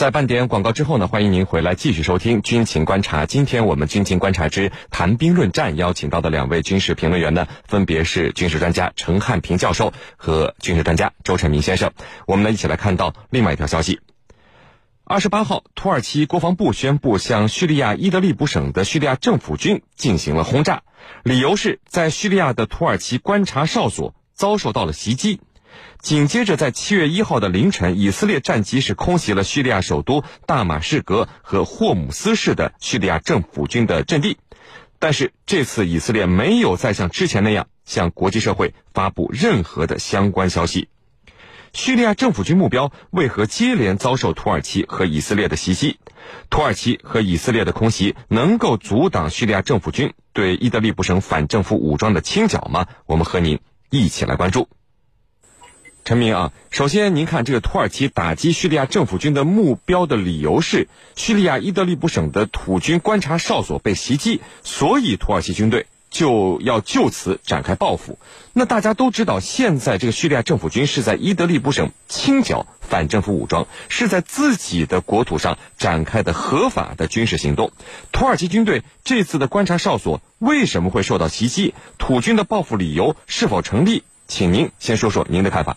在半点广告之后呢，欢迎您回来继续收听军情观察。今天我们军情观察之谈兵论战邀请到的两位军事评论员呢，分别是军事专家陈汉平教授和军事专家周成明先生。我们呢一起来看到另外一条消息：二十八号，土耳其国防部宣布向叙利亚伊德利卜省的叙利亚政府军进行了轰炸，理由是在叙利亚的土耳其观察哨所遭受到了袭击。紧接着，在七月一号的凌晨，以色列战机是空袭了叙利亚首都大马士革和霍姆斯市的叙利亚政府军的阵地。但是这次以色列没有再像之前那样向国际社会发布任何的相关消息。叙利亚政府军目标为何接连遭受土耳其和以色列的袭击？土耳其和以色列的空袭能够阻挡叙利亚政府军对伊德利卜省反政府武装的清剿吗？我们和您一起来关注。陈明啊，首先您看这个土耳其打击叙利亚政府军的目标的理由是叙利亚伊德利卜省的土军观察哨所被袭击，所以土耳其军队就要就此展开报复。那大家都知道，现在这个叙利亚政府军是在伊德利卜省清剿反政府武装，是在自己的国土上展开的合法的军事行动。土耳其军队这次的观察哨所为什么会受到袭击？土军的报复理由是否成立？请您先说说您的看法。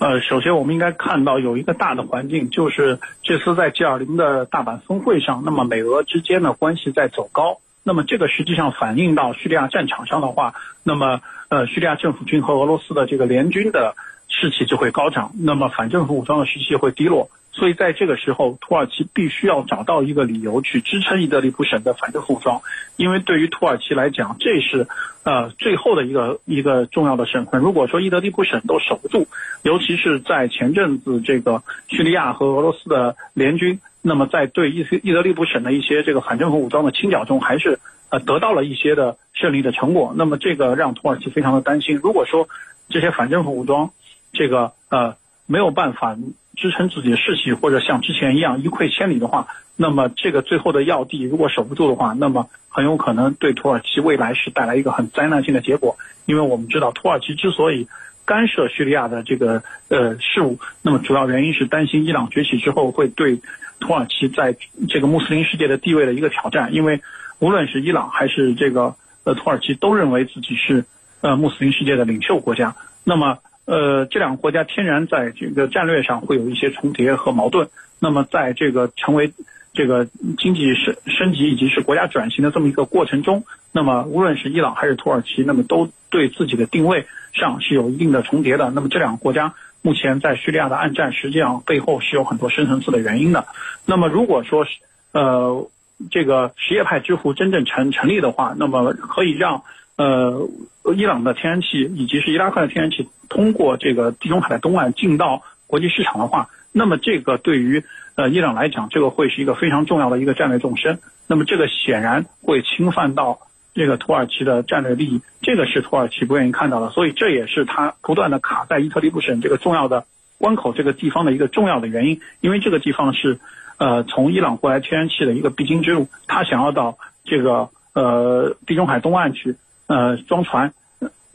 呃，首先我们应该看到有一个大的环境，就是这次在 G20 的大阪峰会上，那么美俄之间的关系在走高。那么这个实际上反映到叙利亚战场上的话，那么呃，叙利亚政府军和俄罗斯的这个联军的士气就会高涨，那么反政府武装的士气会低落。所以在这个时候，土耳其必须要找到一个理由去支撑伊德利卜省的反政府武装，因为对于土耳其来讲，这是呃最后的一个一个重要的省份。如果说伊德利卜省都守不住，尤其是在前阵子这个叙利亚和俄罗斯的联军，那么在对伊伊德利卜省的一些这个反政府武装的清剿中，还是呃得到了一些的胜利的成果。那么这个让土耳其非常的担心。如果说这些反政府武装这个呃没有办法。支撑自己的士气，或者像之前一样一溃千里的话，那么这个最后的要地如果守不住的话，那么很有可能对土耳其未来是带来一个很灾难性的结果。因为我们知道，土耳其之所以干涉叙利亚的这个呃事务，那么主要原因是担心伊朗崛起之后会对土耳其在这个穆斯林世界的地位的一个挑战。因为无论是伊朗还是这个呃土耳其，都认为自己是呃穆斯林世界的领袖国家。那么呃，这两个国家天然在这个战略上会有一些重叠和矛盾。那么，在这个成为这个经济升升级以及是国家转型的这么一个过程中，那么无论是伊朗还是土耳其，那么都对自己的定位上是有一定的重叠的。那么这两个国家目前在叙利亚的暗战，实际上背后是有很多深层次的原因的。那么如果说是呃这个什叶派之父真正成成立的话，那么可以让。呃，伊朗的天然气以及是伊拉克的天然气通过这个地中海的东岸进到国际市场的话，那么这个对于呃伊朗来讲，这个会是一个非常重要的一个战略纵深。那么这个显然会侵犯到这个土耳其的战略利益，这个是土耳其不愿意看到的。所以这也是他不断的卡在伊特利布省这个重要的关口这个地方的一个重要的原因，因为这个地方是呃从伊朗过来天然气的一个必经之路，他想要到这个呃地中海东岸去。呃，装船，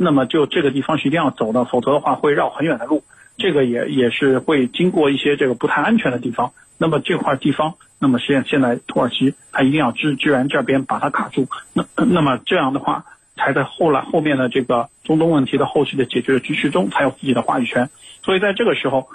那么就这个地方是一定要走的，否则的话会绕很远的路，这个也也是会经过一些这个不太安全的地方。那么这块地方，那么现现在土耳其它一定要支支援这边把它卡住，那那么这样的话，才在后来后面的这个中东问题的后续的解决的局势中才有自己的话语权。所以在这个时候，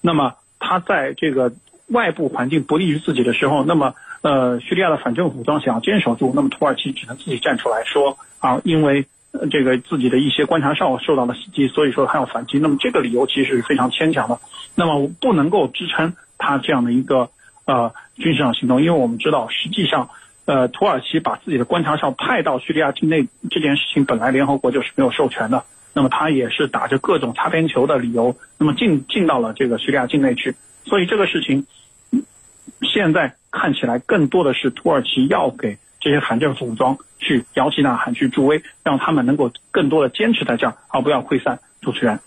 那么他在这个外部环境不利于自己的时候，那么呃叙利亚的反政府武装想要坚守住，那么土耳其只能自己站出来说。啊，因为这个自己的一些观察哨受到了袭击，所以说他要反击。那么这个理由其实是非常牵强的，那么不能够支撑他这样的一个呃军事上行动。因为我们知道，实际上呃土耳其把自己的观察哨派到叙利亚境内这件事情，本来联合国就是没有授权的。那么他也是打着各种擦边球的理由，那么进进到了这个叙利亚境内去。所以这个事情现在看起来更多的是土耳其要给这些反政府武装。去摇旗呐喊，去助威，让他们能够更多的坚持在这儿，而不要溃散。主持人，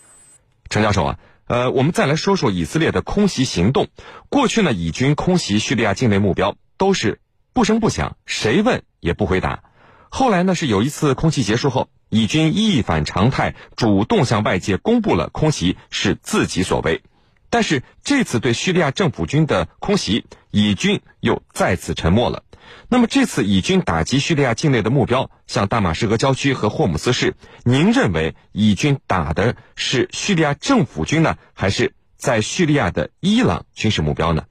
陈教授啊，呃，我们再来说说以色列的空袭行动。过去呢，以军空袭叙利亚境内目标都是不声不响，谁问也不回答。后来呢，是有一次空袭结束后，以军一反常态，主动向外界公布了空袭是自己所为。但是这次对叙利亚政府军的空袭，以军又再次沉默了。那么这次以军打击叙利亚境内的目标，像大马士革郊区和霍姆斯市，您认为以军打的是叙利亚政府军呢，还是在叙利亚的伊朗军事目标呢？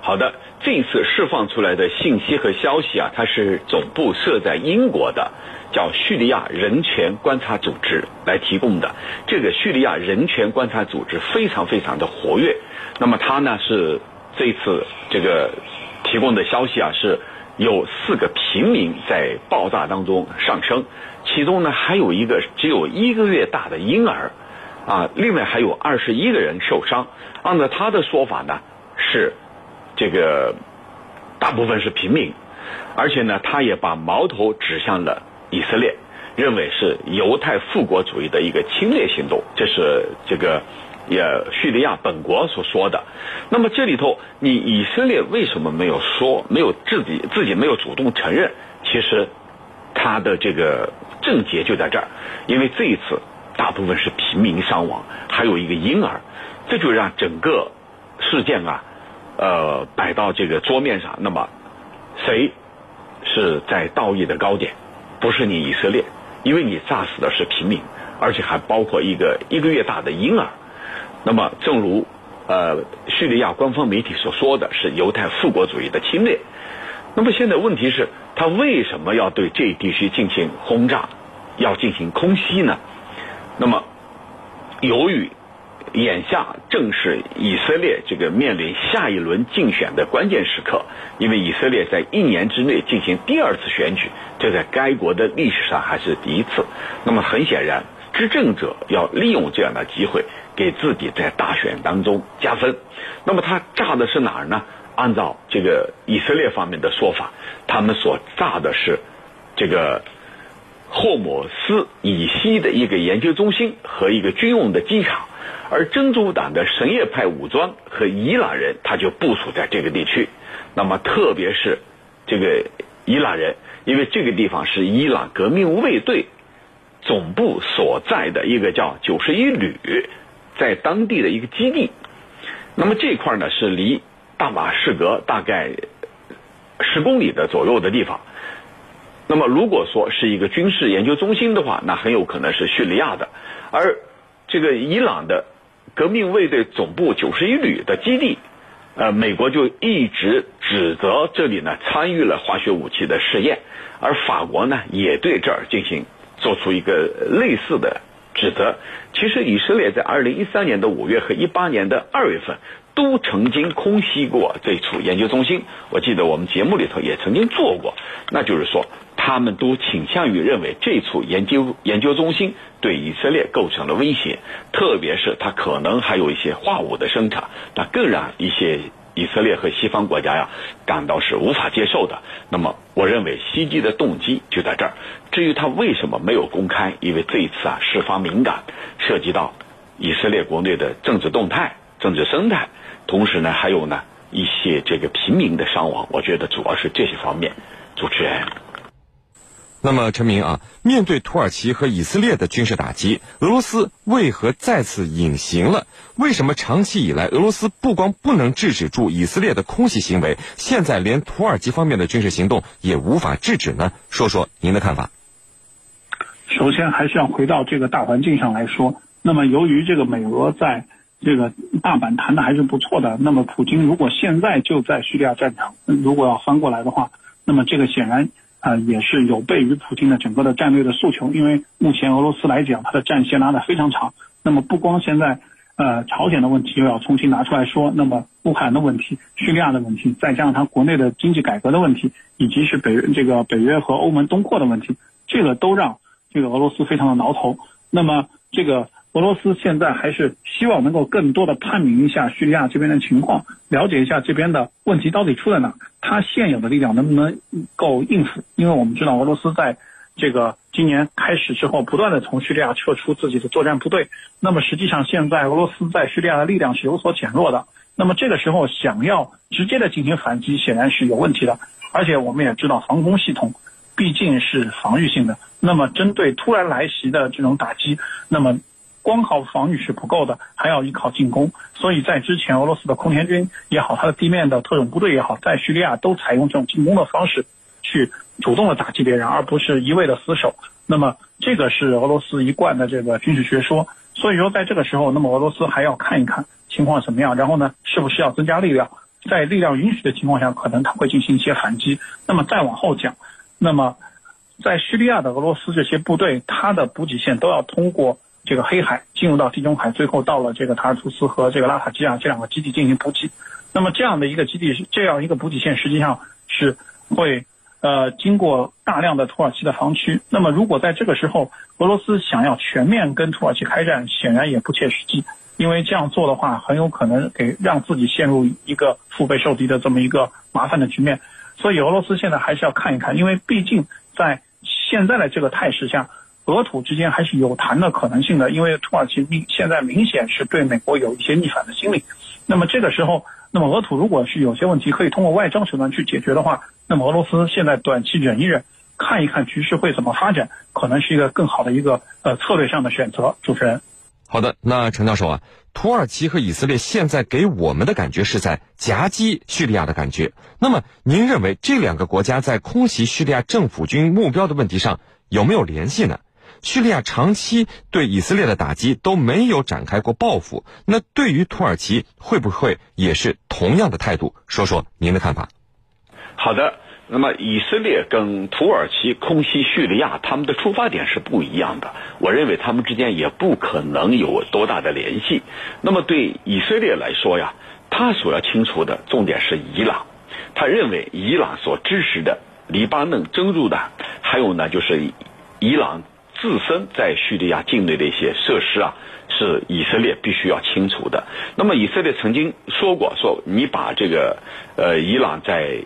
好的，这次释放出来的信息和消息啊，它是总部设在英国的，叫叙利亚人权观察组织来提供的。这个叙利亚人权观察组织非常非常的活跃。那么它呢是这次这个提供的消息啊，是有四个平民在爆炸当中丧生，其中呢还有一个只有一个月大的婴儿，啊，另外还有二十一个人受伤。按照他的说法呢是。这个大部分是平民，而且呢，他也把矛头指向了以色列，认为是犹太复国主义的一个侵略行动。这是这个也叙利亚本国所说的。那么这里头，你以色列为什么没有说，没有自己自己没有主动承认？其实他的这个症结就在这儿，因为这一次大部分是平民伤亡，还有一个婴儿，这就让整个事件啊。呃，摆到这个桌面上，那么谁是在道义的高点？不是你以色列，因为你炸死的是平民，而且还包括一个一个月大的婴儿。那么，正如呃叙利亚官方媒体所说的是犹太复国主义的侵略。那么现在问题是，他为什么要对这一地区进行轰炸，要进行空袭呢？那么，由于。眼下正是以色列这个面临下一轮竞选的关键时刻，因为以色列在一年之内进行第二次选举，这在该国的历史上还是第一次。那么很显然，执政者要利用这样的机会给自己在大选当中加分。那么他炸的是哪儿呢？按照这个以色列方面的说法，他们所炸的是这个霍姆斯以西的一个研究中心和一个军用的机场。而真主党的什叶派武装和伊朗人，他就部署在这个地区。那么，特别是这个伊朗人，因为这个地方是伊朗革命卫队总部所在的一个叫九十一旅，在当地的一个基地。那么这块呢，是离大马士革大概十公里的左右的地方。那么，如果说是一个军事研究中心的话，那很有可能是叙利亚的。而这个伊朗的。革命卫队总部九十一旅的基地，呃，美国就一直指责这里呢参与了化学武器的试验，而法国呢也对这儿进行做出一个类似的指责。其实以色列在二零一三年的五月和一八年的二月份都曾经空袭过这处研究中心，我记得我们节目里头也曾经做过，那就是说。他们都倾向于认为这处研究研究中心对以色列构成了威胁，特别是它可能还有一些化武的生产，那更让一些以色列和西方国家呀感到是无法接受的。那么，我认为袭击的动机就在这儿。至于他为什么没有公开，因为这一次啊事发敏感，涉及到以色列国内的政治动态、政治生态，同时呢还有呢一些这个平民的伤亡。我觉得主要是这些方面。主持人。那么，陈明啊，面对土耳其和以色列的军事打击，俄罗斯为何再次隐形了？为什么长期以来，俄罗斯不光不能制止住以色列的空袭行为，现在连土耳其方面的军事行动也无法制止呢？说说您的看法。首先，还是要回到这个大环境上来说。那么，由于这个美俄在这个大阪谈的还是不错的，那么普京如果现在就在叙利亚战场，如果要翻过来的话，那么这个显然。啊，也是有悖于普京的整个的战略的诉求，因为目前俄罗斯来讲，它的战线拉得非常长。那么不光现在，呃，朝鲜的问题又要重新拿出来说，那么乌克兰的问题、叙利亚的问题，再加上它国内的经济改革的问题，以及是北这个北约和欧盟东扩的问题，这个都让这个俄罗斯非常的挠头。那么这个。俄罗斯现在还是希望能够更多的探明一下叙利亚这边的情况，了解一下这边的问题到底出在哪，他现有的力量能不能够应付？因为我们知道俄罗斯在这个今年开始之后，不断的从叙利亚撤出自己的作战部队，那么实际上现在俄罗斯在叙利亚的力量是有所减弱的，那么这个时候想要直接的进行反击，显然是有问题的，而且我们也知道防空系统毕竟是防御性的，那么针对突然来袭的这种打击，那么。光靠防御是不够的，还要依靠进攻。所以在之前，俄罗斯的空天军也好，它的地面的特种部队也好，在叙利亚都采用这种进攻的方式，去主动的打击别人，而不是一味的死守。那么这个是俄罗斯一贯的这个军事学说。所以说，在这个时候，那么俄罗斯还要看一看情况怎么样，然后呢，是不是要增加力量？在力量允许的情况下，可能他会进行一些反击。那么再往后讲，那么在叙利亚的俄罗斯这些部队，它的补给线都要通过这个黑海进入到地中海，最后到了这个塔尔图斯和这个拉塔基亚这两个基地进行补给。那么这样的一个基地，这样一个补给线，实际上是会呃经过大量的土耳其的防区。那么如果在这个时候，俄罗斯想要全面跟土耳其开战，显然也不切实际。因为这样做的话，很有可能给让自己陷入一个腹背受敌的这么一个麻烦的局面，所以俄罗斯现在还是要看一看，因为毕竟在现在的这个态势下，俄土之间还是有谈的可能性的，因为土耳其明现在明显是对美国有一些逆反的心理，那么这个时候，那么俄土如果是有些问题可以通过外交手段去解决的话，那么俄罗斯现在短期忍一忍，看一看局势会怎么发展，可能是一个更好的一个呃策略上的选择。主持人。好的，那陈教授啊，土耳其和以色列现在给我们的感觉是在夹击叙利亚的感觉。那么，您认为这两个国家在空袭叙利亚政府军目标的问题上有没有联系呢？叙利亚长期对以色列的打击都没有展开过报复，那对于土耳其会不会也是同样的态度？说说您的看法。好的。那么，以色列跟土耳其空袭叙利亚，他们的出发点是不一样的。我认为他们之间也不可能有多大的联系。那么，对以色列来说呀，他所要清除的重点是伊朗。他认为伊朗所支持的黎巴嫩真主党，还有呢，就是伊朗自身在叙利亚境内的一些设施啊，是以色列必须要清除的。那么，以色列曾经说过，说你把这个呃伊朗在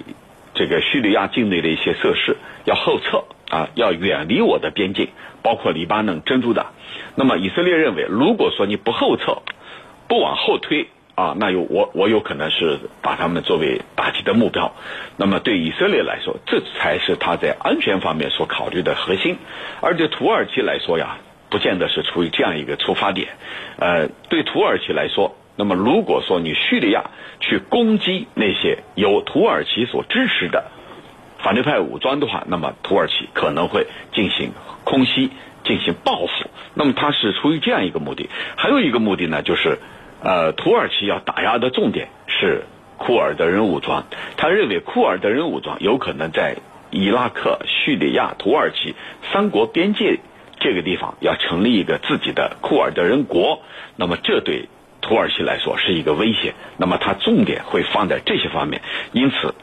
这个叙利亚境内的一些设施要后撤啊，要远离我的边境，包括黎巴嫩、珍珠党。那么以色列认为，如果说你不后撤，不往后推啊，那有我我有可能是把他们作为打击的目标。那么对以色列来说，这才是他在安全方面所考虑的核心。而对土耳其来说呀，不见得是出于这样一个出发点。呃，对土耳其来说。那么，如果说你叙利亚去攻击那些由土耳其所支持的反对派武装的话，那么土耳其可能会进行空袭，进行报复。那么，它是出于这样一个目的。还有一个目的呢，就是呃，土耳其要打压的重点是库尔德人武装。他认为库尔德人武装有可能在伊拉克、叙利亚、土耳其三国边界这个地方要成立一个自己的库尔德人国。那么，这对土耳其来说是一个威胁，那么它重点会放在这些方面，因此，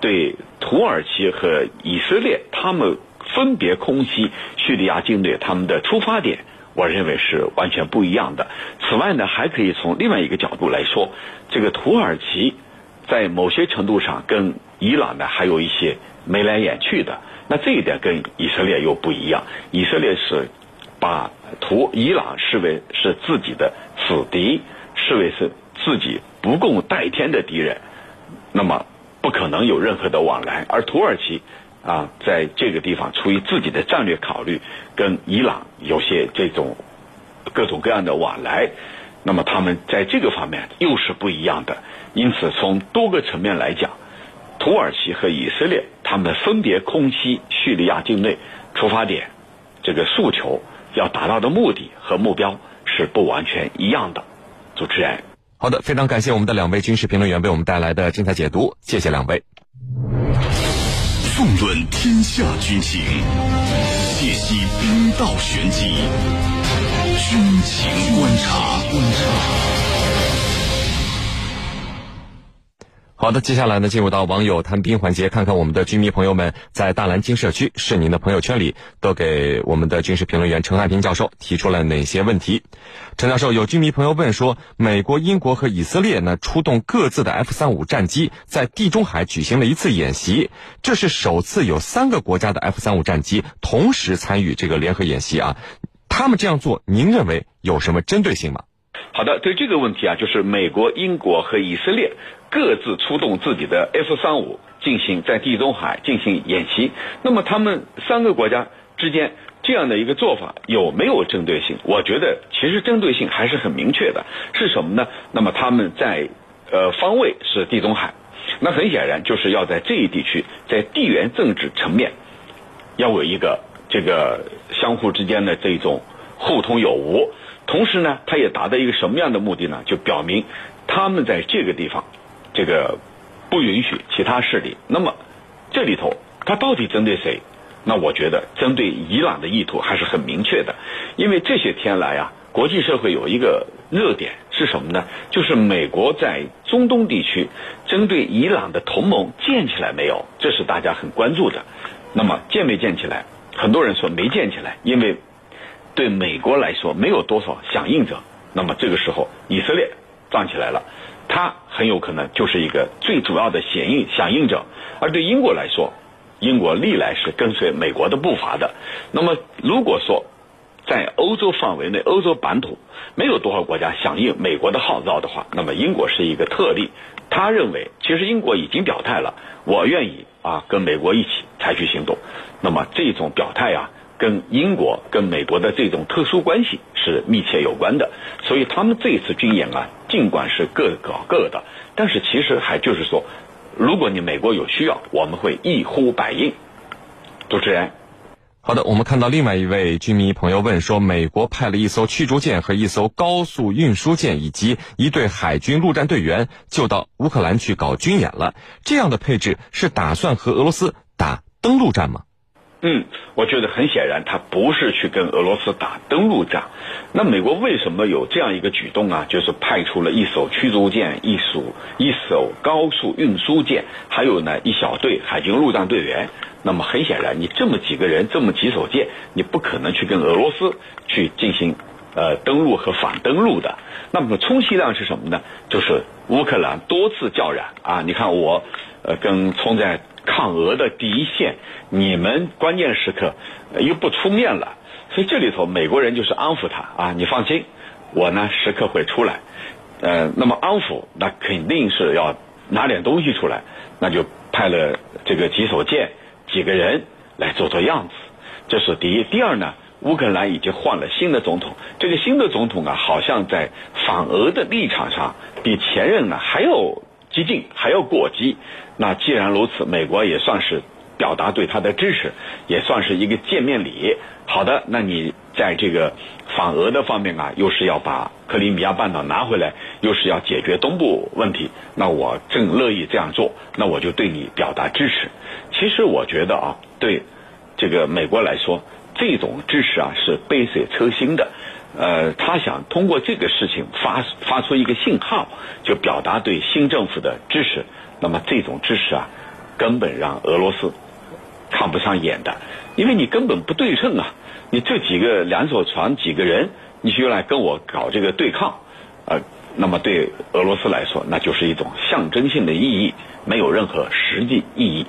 对土耳其和以色列他们分别空袭叙利亚境内，他们的出发点，我认为是完全不一样的。此外呢，还可以从另外一个角度来说，这个土耳其在某些程度上跟伊朗呢还有一些眉来眼去的，那这一点跟以色列又不一样，以色列是把土伊朗视为是自己的死敌。视为是自己不共戴天的敌人，那么不可能有任何的往来。而土耳其啊，在这个地方出于自己的战略考虑，跟伊朗有些这种各种各样的往来，那么他们在这个方面又是不一样的。因此，从多个层面来讲，土耳其和以色列他们分别空袭叙利亚境内，出发点、这个诉求要达到的目的和目标是不完全一样的。主持人，好的，非常感谢我们的两位军事评论员为我们带来的精彩解读，谢谢两位。纵论天下军情，解析兵道玄机，军情观察。观察。好的，接下来呢，进入到网友谈兵环节，看看我们的军迷朋友们在大蓝鲸社区是您的朋友圈里，都给我们的军事评论员陈汉平教授提出了哪些问题？陈教授，有军迷朋友问说，美国、英国和以色列呢，出动各自的 F 三五战机，在地中海举行了一次演习，这是首次有三个国家的 F 三五战机同时参与这个联合演习啊，他们这样做，您认为有什么针对性吗？好的，对这个问题啊，就是美国、英国和以色列。各自出动自己的 F 三五进行在地中海进行演习。那么他们三个国家之间这样的一个做法有没有针对性？我觉得其实针对性还是很明确的。是什么呢？那么他们在呃方位是地中海，那很显然就是要在这一地区，在地缘政治层面要有一个这个相互之间的这种互通有无。同时呢，他也达到一个什么样的目的呢？就表明他们在这个地方这个不允许其他势力。那么这里头他到底针对谁？那我觉得针对伊朗的意图还是很明确的，因为这些天来啊，国际社会有一个热点是什么呢？就是美国在中东地区针对伊朗的同盟建起来没有？这是大家很关注的。那么建没建起来？很多人说没建起来，因为对美国来说没有多少响应者。那么这个时候以色列站起来了，它很有可能就是一个最主要的响应响应者。而对英国来说，英国历来是跟随美国的步伐的。那么，如果说在欧洲范围内、欧洲版图没有多少国家响应美国的号召的话，那么英国是一个特例。他认为，其实英国已经表态了，我愿意啊跟美国一起采取行动。那么这种表态啊，跟英国跟美国的这种特殊关系是密切有关的。所以他们这次军演啊，尽管是各搞各的，但是其实还就是说。如果你美国有需要，我们会一呼百应。主持人，好的，我们看到另外一位军迷朋友问说，美国派了一艘驱逐舰和一艘高速运输舰以及一队海军陆战队员就到乌克兰去搞军演了，这样的配置是打算和俄罗斯打登陆战吗？嗯，我觉得很显然，他不是去跟俄罗斯打登陆战。那美国为什么有这样一个举动啊？就是派出了一艘驱逐舰、一艘一艘高速运输舰，还有呢一小队海军陆战队员。那么很显然，你这么几个人，这么几艘舰，你不可能去跟俄罗斯去进行呃登陆和反登陆的。那么充其量是什么呢？就是乌克兰多次叫嚷啊，你看我呃跟冲在。抗俄的第一线，你们关键时刻又不出面了，所以这里头美国人就是安抚他啊，你放心，我呢时刻会出来。呃，那么安抚那肯定是要拿点东西出来，那就派了这个几艘舰、几个人来做做样子。这是第一。第二呢，乌克兰已经换了新的总统，这个新的总统啊，好像在反俄的立场上比前任呢还要。激进还要过激，那既然如此，美国也算是表达对他的支持，也算是一个见面礼。好的，那你在这个反俄的方面啊，又是要把克里米亚半岛拿回来，又是要解决东部问题，那我正乐意这样做，那我就对你表达支持。其实我觉得啊，对这个美国来说，这种支持啊是杯水车薪的。呃，他想通过这个事情发发出一个信号，就表达对新政府的支持。那么这种支持啊，根本让俄罗斯看不上眼的，因为你根本不对称啊！你这几个两艘船几个人，你就来跟我搞这个对抗，呃，那么对俄罗斯来说，那就是一种象征性的意义，没有任何实际意义。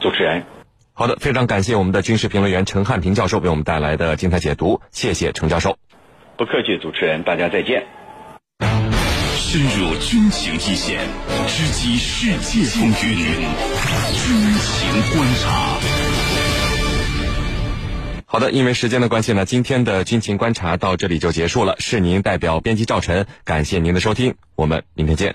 主持人，好的，非常感谢我们的军事评论员陈汉平教授为我们带来的精彩解读，谢谢陈教授。不客气，主持人，大家再见。深入军情一线，直击世界风云，军情观察。好的，因为时间的关系呢，今天的军情观察到这里就结束了。是您代表编辑赵晨，感谢您的收听，我们明天见。